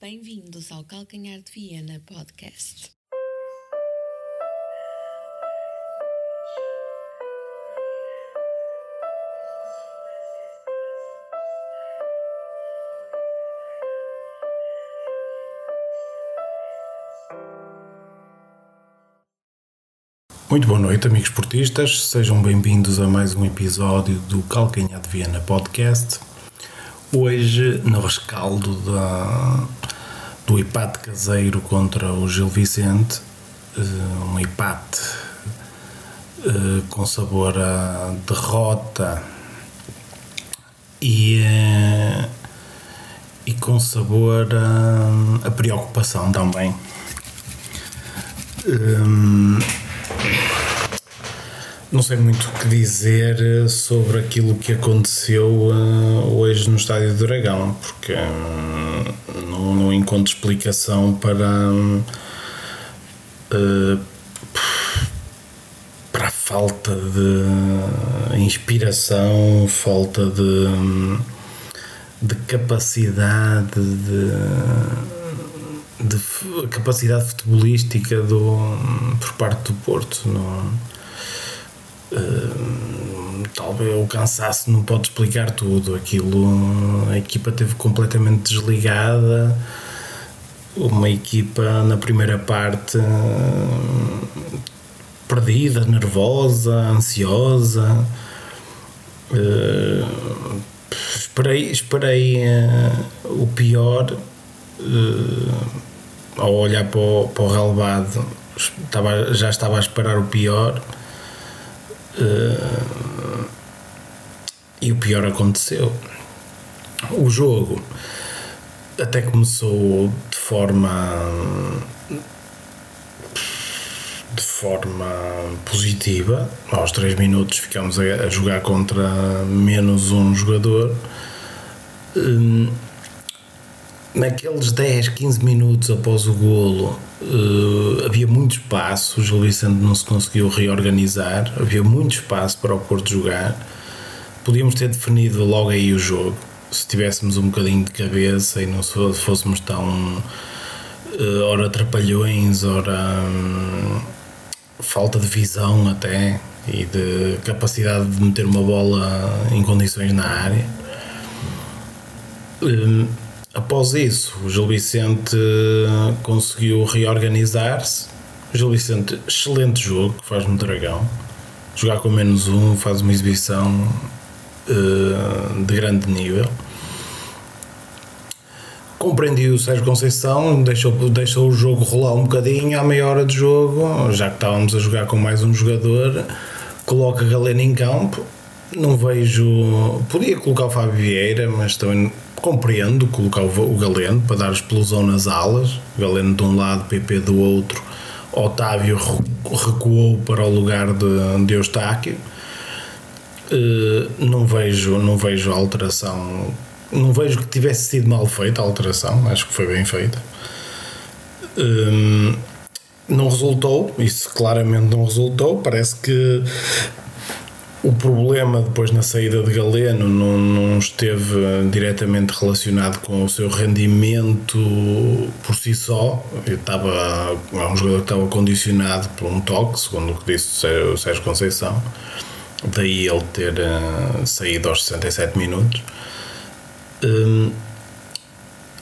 Bem-vindos ao Calcanhar de Viena Podcast. Muito boa noite, amigos esportistas. Sejam bem-vindos a mais um episódio do Calcanhar de Viena Podcast. Hoje, no rescaldo da, do empate caseiro contra o Gil Vicente, eh, um empate eh, com sabor a derrota e, eh, e com sabor a, a preocupação também. Um, não sei muito o que dizer sobre aquilo que aconteceu uh, hoje no Estádio do Dragão, porque um, não, não, encontro explicação para, uh, para a falta de inspiração, falta de, de capacidade de, de capacidade futebolística do, por parte do Porto. Não, Talvez o cansaço não pode explicar tudo. Aquilo, a equipa teve completamente desligada. Uma equipa na primeira parte perdida, nervosa, ansiosa. Esperei esperei o pior ao olhar para o, para o relevado. Estava, já estava a esperar o pior Uh, e o pior aconteceu. O jogo até começou de forma de forma positiva. Aos 3 minutos ficamos a, jogar contra menos um jogador. Um, naqueles 10, 15 minutos após o golo uh, havia muito espaço, o Gil Vicente não se conseguiu reorganizar, havia muito espaço para o Porto jogar. Podíamos ter definido logo aí o jogo, se tivéssemos um bocadinho de cabeça e não fôssemos tão uh, ora trapalhões, ora um, falta de visão até e de capacidade de meter uma bola em condições na área. Um, Após isso, o Gil Vicente conseguiu reorganizar-se. Gil Vicente, excelente jogo, que faz no Dragão. Jogar com menos um faz uma exibição uh, de grande nível. Compreendi o Sérgio Conceição, deixou, deixou o jogo rolar um bocadinho à meia hora de jogo, já que estávamos a jogar com mais um jogador, coloca Galeno em campo. Não vejo. Podia colocar o Fábio Vieira, mas também compreendo colocar o, Galeno para dar explosão nas alas, Galeno de um lado, PP do outro, Otávio recuou para o lugar de, de Eustáquio. Uh, não vejo não vejo alteração não vejo que tivesse sido mal feita a alteração acho que foi bem feita uh, não resultou isso claramente não resultou parece que o problema depois na saída de Galeno não, não esteve diretamente relacionado com o seu rendimento por si só. Eu estava, é um jogador que estava condicionado por um toque, segundo o que disse o Sérgio Conceição. Daí ele ter uh, saído aos 67 minutos. Um,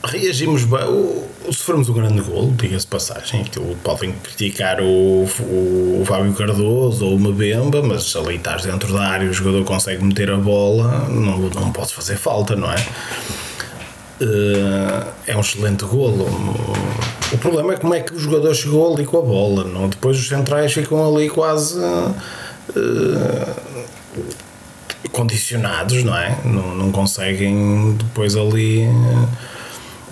reagimos bem. O, sofremos um grande golo, diga-se passagem. Aquilo podem criticar o, o, o Fábio Cardoso ou o Mabemba, mas ali estás dentro da área, o jogador consegue meter a bola, não, não pode fazer falta, não é? Uh, é um excelente golo. O problema é como é que o jogador chegou ali com a bola, não? Depois os centrais ficam ali quase. Uh, condicionados, não é? Não, não conseguem depois ali. Uh,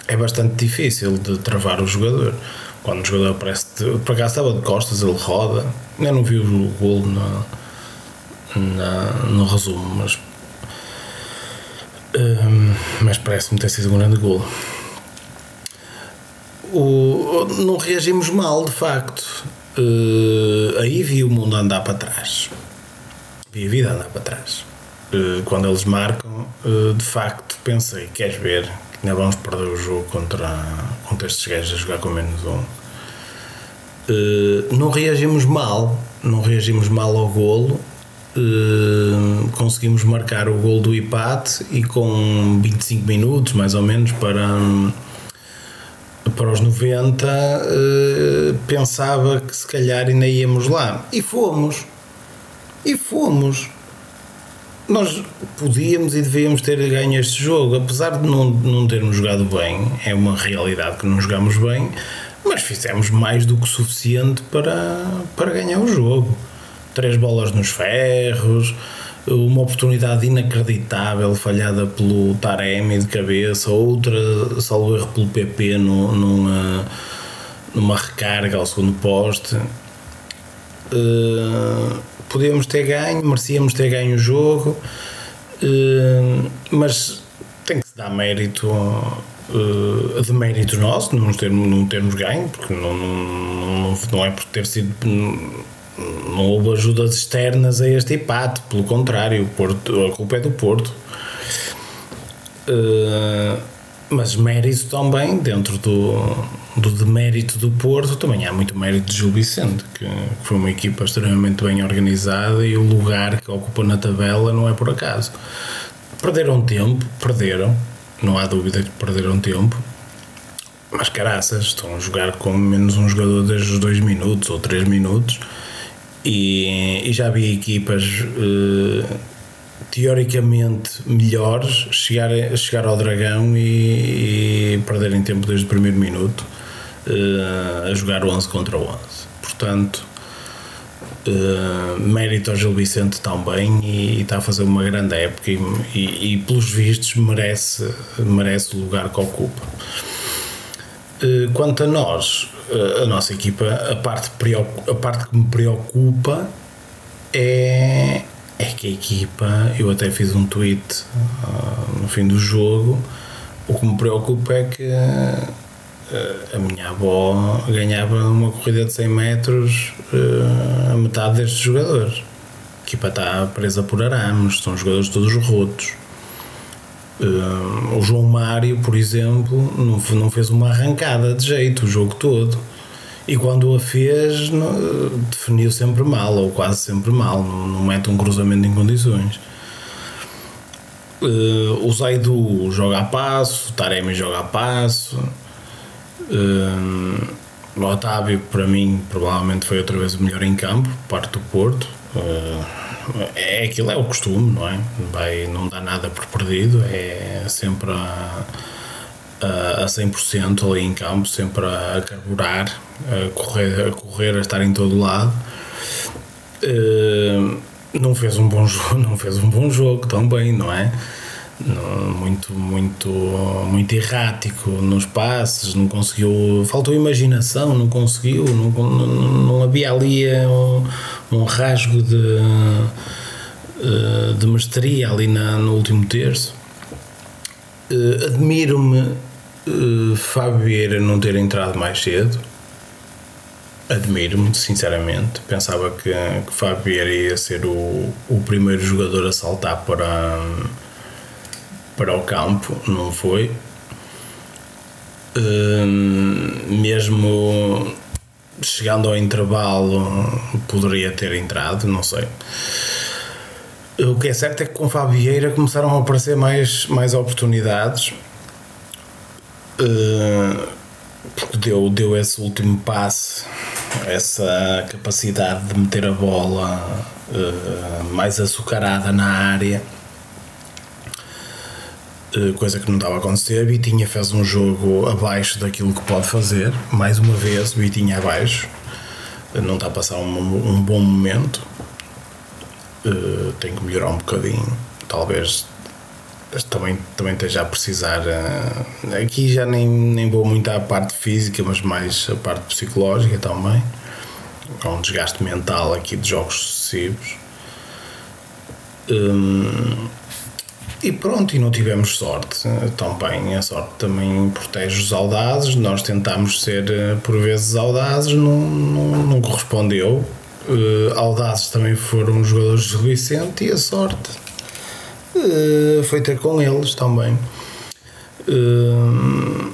é bastante difícil de travar o jogador. Quando o jogador aparece, de, por acaso estava de costas, ele roda. Eu não vi o golo na, na, no resumo, mas, um, mas parece-me ter sido um grande golo. O, não reagimos mal, de facto. Uh, aí vi o mundo andar para trás. Vi a vida andar para trás. Uh, quando eles marcam, uh, de facto, pensei: queres ver? Ainda vamos perder o jogo contra, contra estes gajos a jogar com menos um. Uh, não reagimos mal, não reagimos mal ao golo. Uh, conseguimos marcar o gol do empate e com 25 minutos mais ou menos para, para os 90 uh, pensava que se calhar ainda íamos lá e fomos e fomos nós podíamos e devíamos ter ganho este jogo, apesar de não, não termos jogado bem, é uma realidade que não jogamos bem, mas fizemos mais do que suficiente para, para ganhar o jogo. Três bolas nos ferros, uma oportunidade inacreditável falhada pelo Taremi de cabeça, outra, salvo erro, pelo PP no, numa, numa recarga ao segundo poste. Uh, podíamos ter ganho, merecíamos ter ganho o jogo, uh, mas tem que se dar mérito uh, de mérito nosso, não termos, não termos ganho, porque não, não, não é por ter sido. Não houve ajudas externas a este empate, pelo contrário, Porto, a culpa é do Porto. Uh, mas mérito também, dentro do, do demérito do Porto, também há muito mérito de Gil Vicente, que, foi uma equipa extremamente bem organizada e o lugar que ocupa na tabela não é por acaso. Perderam tempo, perderam, não há dúvida que perderam tempo, mas caraças, estão a jogar com menos um jogador desde os 2 minutos ou 3 minutos e, e, já vi equipas. Uh, teoricamente melhores chegar, chegar ao Dragão e, e perderem tempo desde o primeiro minuto uh, a jogar 11 contra 11. Portanto, uh, mérito ao Gil Vicente também e, e, está a fazer uma grande época e, e, e pelos vistos merece, merece o lugar que ocupa. Uh, quanto a nós, a nossa equipa, a parte, a parte que me preocupa é é que a equipa, eu até fiz um tweet uh, no fim do jogo, o que me preocupa é que uh, a minha avó ganhava uma corrida de 100 metros uh, a metade destes jogadores. A equipa está presa por arames, são jogadores todos rotos. o João Mário, por exemplo, não, não fez uma arrancada de jeito o jogo todo e quando a fez, definiu sempre mal, ou quase sempre mal, não, não mete um cruzamento em condições. Uh, o Zaidu joga a passo, o Taremi joga a passo. Uh, o Otávio, para mim, provavelmente foi outra vez o melhor em campo, parte do Porto. Uh, é aquilo, é o costume, não é? Vai, não dá nada por perdido, é sempre a a 100% ali em campo, sempre a carburar, a correr, a, correr, a estar em todo lado. Uh, não fez um bom jogo, não fez um bom jogo também, não é? Muito, muito, muito errático nos passes, não conseguiu, faltou imaginação, não conseguiu, não, não, não havia ali um, um rasgo de, eh, de mestria ali na, no último terço. Admiro-me uh, Fábio Vieira não ter entrado mais cedo. Admiro-me, sinceramente. Pensava que, que Fábio Vieira ia ser o, o primeiro jogador a saltar para, para o campo, não foi. Uh, mesmo chegando ao intervalo, poderia ter entrado, não sei. O que é certo é que com Fábio Vieira começaram a aparecer mais, mais oportunidades porque deu, deu esse último passe, essa capacidade de meter a bola uh, mais açucarada na área. Uh, coisa que não estava a acontecer. Vitinha fez um jogo abaixo daquilo que pode fazer, mais uma vez, Vitinha abaixo, não está a passar um, um bom momento tem que melhorar um bocadinho. Talvez também, também esteja a precisar. Uh, aqui já nem, nem vou muito à parte física, mas mais a parte psicológica também. Há um desgaste mental aqui de jogos sucessivos. Um, e pronto, e não tivemos sorte também. A sorte também protege os audazes. Nós tentámos ser eh, por vezes audazes, não, não, não correspondeu uh, audazes também foram os jogadores de Vicente e a sorte uh, foi ter com eles também. Uh,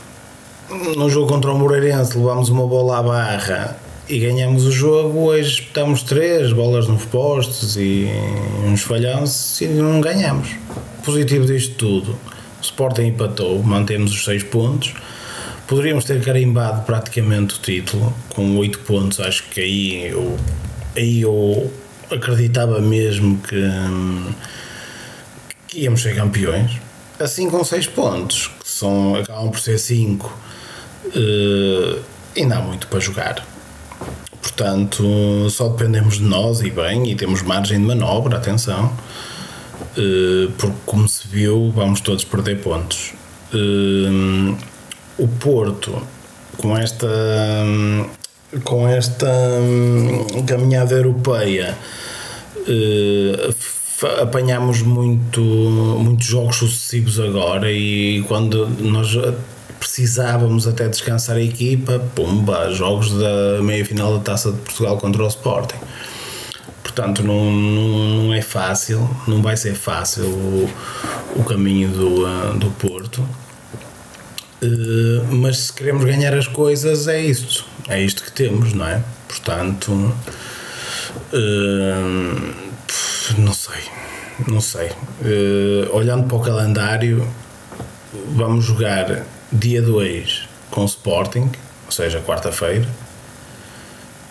no jogo contra o Moreirense levámos uma bola à barra e ganhamos o jogo, hoje espetamos três bolas nos postos e uns falhanços e não ganhamos. Positivo disto tudo, o Sporting empatou, mantemos os seis pontos. Poderíamos ter carimbado praticamente o título com oito pontos, acho que aí eu, aí eu acreditava mesmo que, que íamos ser campeões. Assim com seis pontos, que são, acabam por ser cinco, uh, ainda há muito para jogar Portanto, só dependemos de nós e bem, e temos margem de manobra, atenção, eh, porque como se viu, vamos todos perder pontos. Eh, o Porto, com esta com esta hum, caminhada europeia eh, apanhamos muito, muitos jogos sucessivos agora e quando nós precisávamos até descansar a equipa, pumba, jogos da meia final da Taça de Portugal contra o Sporting. Portanto, não, não, é fácil, não vai ser fácil o, o caminho do, uh, do Porto. Uh, mas se queremos ganhar as coisas, é isto, é isto que temos, não é? Portanto, uh, não sei, não sei. olhando para o calendário, vamos jogar Dia 2 com Sporting, ou seja, quarta-feira.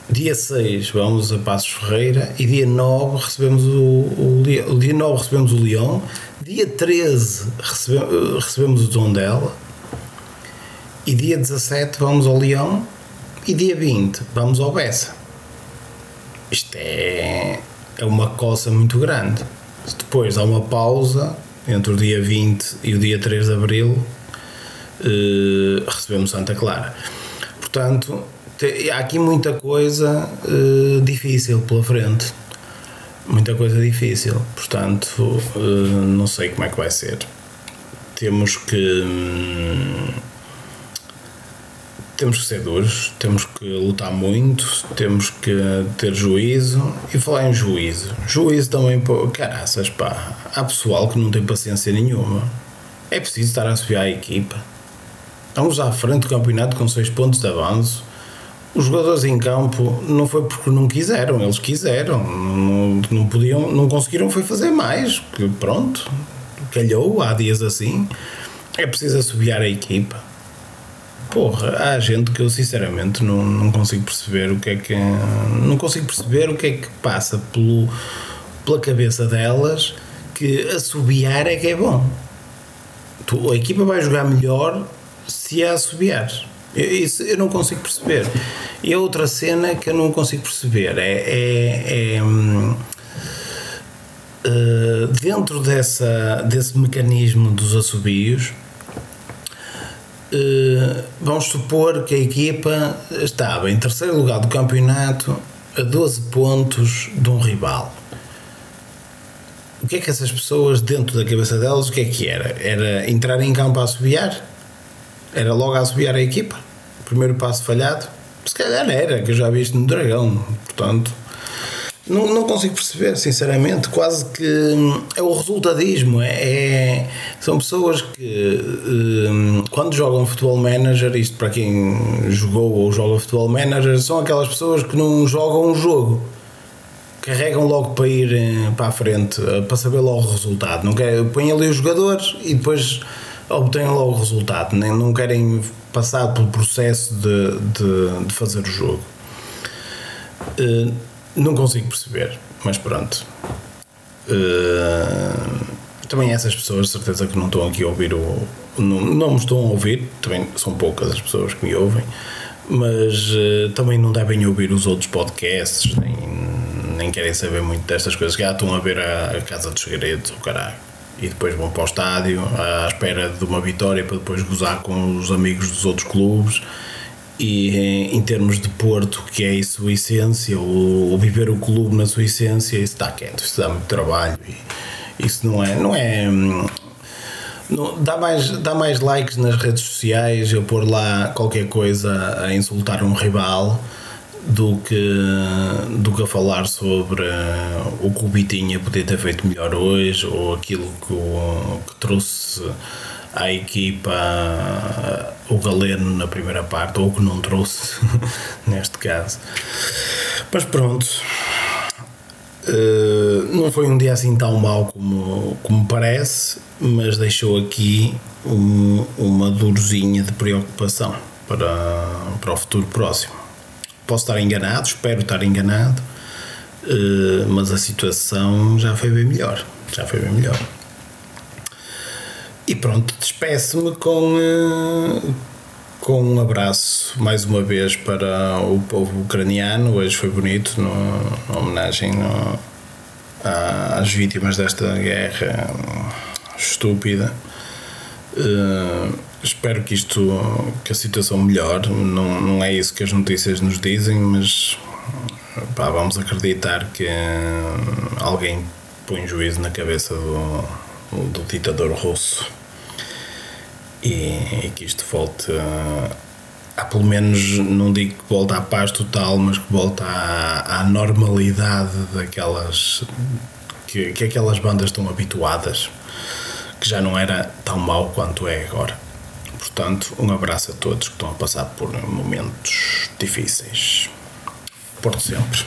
Dia 6 vamos a Passos Ferreira e dia 9 recebemos o, o, o dia 9 recebemos o Leão, dia 13 recebemos, recebemos o Tondela e dia 17 vamos ao Leão e dia 20 vamos ao Bessa. Isto é, é uma coça muito grande. Depois há uma pausa entre o dia 20 e o dia 3 de Abril uh, recebemos Santa Clara. Portanto, te, há aqui muita coisa uh, difícil pela frente. Muita coisa difícil. Portanto, uh, não sei como é que vai ser. Temos que. Hum, temos que ser duros, temos que lutar muito, temos que ter juízo e falar em juízo. Juízo também, caraças, pá, há pessoal que não tem paciência nenhuma. É preciso estar a subir a equipa. Estamos à frente do campeonato com 6 pontos de avanço. Os jogadores em campo não foi porque não quiseram, eles quiseram, não, não podiam, não conseguiram foi fazer mais, que pronto, calhou, há dias assim. É preciso assobiar a equipa. Porra, há gente que eu sinceramente não, não consigo perceber o que é que. Não consigo perceber o que é que passa pelo, pela cabeça delas que assobiar é que é bom. Tu, a equipa vai jogar melhor se é assobiar. Isso eu não consigo perceber. E a outra cena que eu não consigo perceber é, é, é uh, dentro dessa, desse mecanismo dos assobios. Uh, vamos supor que a equipa estava em terceiro lugar do campeonato a 12 pontos de um rival. O que é que essas pessoas, dentro da cabeça delas, o que é que era? Era entrar em campo a assobiar? Era logo a assobiar a equipa. Primeiro passo falhado. Se calhar era, que eu já vi isto no Dragão. Portanto, não, não consigo perceber, sinceramente. Quase que hum, é o resultadismo. É, é são pessoas que, hum, quando jogam futebol manager, isto para quem jogou ou joga futebol manager, são aquelas pessoas que não jogam um jogo carregam logo para ir eh, para a frente, eh, para saber logo o resultado. Não quer, põem ali os jogadores e depois obtêm logo o resultado, nem, não querem passar pelo processo de, de, de fazer o jogo. Uh, não consigo perceber, mas pronto. Uh, também essas pessoas, certeza que não estão aqui a ouvir o. Não, não me estão a ouvir, também são poucas as pessoas que me ouvem, mas uh, também não devem ouvir os outros podcasts, nem, nem querem saber muito destas coisas. Já estão a ver a, a Casa dos Segredos, o caralho e depois vão para o estádio à espera de uma vitória para depois gozar com os amigos dos outros clubes e em, em termos de Porto que é a sua essência o, o, viver o clube na sua essência isso está quieto, isso dá muito trabalho e isso não é não é não, dá, mais, dá mais likes nas redes sociais eu pôr lá qualquer coisa a insultar um rival do que, do que a falar sobre o que o Bitinha podia ter feito melhor hoje ou aquilo que, o, que trouxe à equipa o Galeno na primeira parte, ou que não trouxe, neste caso. Mas pronto, uh, não foi um dia assim tão mau como, como parece, mas deixou aqui um, uma dorzinha de preocupação para, para o futuro próximo. Posso estar enganado, espero estar enganado, uh, mas a situação já foi bem melhor. Já foi bem melhor. E pronto, despeço-me com, uh, com um abraço mais uma vez para o povo ucraniano. Hoje foi bonito, no, na homenagem no, às vítimas desta guerra estúpida. Uh, espero que isto, que a situação melhore. Não, não é isso que as notícias nos dizem, mas pá, vamos acreditar que alguém põe juízo na cabeça do, do ditador russo e, e que isto volte a, a, pelo menos não digo que volte à paz total, mas que volte à, à normalidade daquelas que, que aquelas bandas estão habituadas, que já não era tão mau quanto é agora. Portanto, um abraço a todos que estão a passar por momentos difíceis. Por sempre.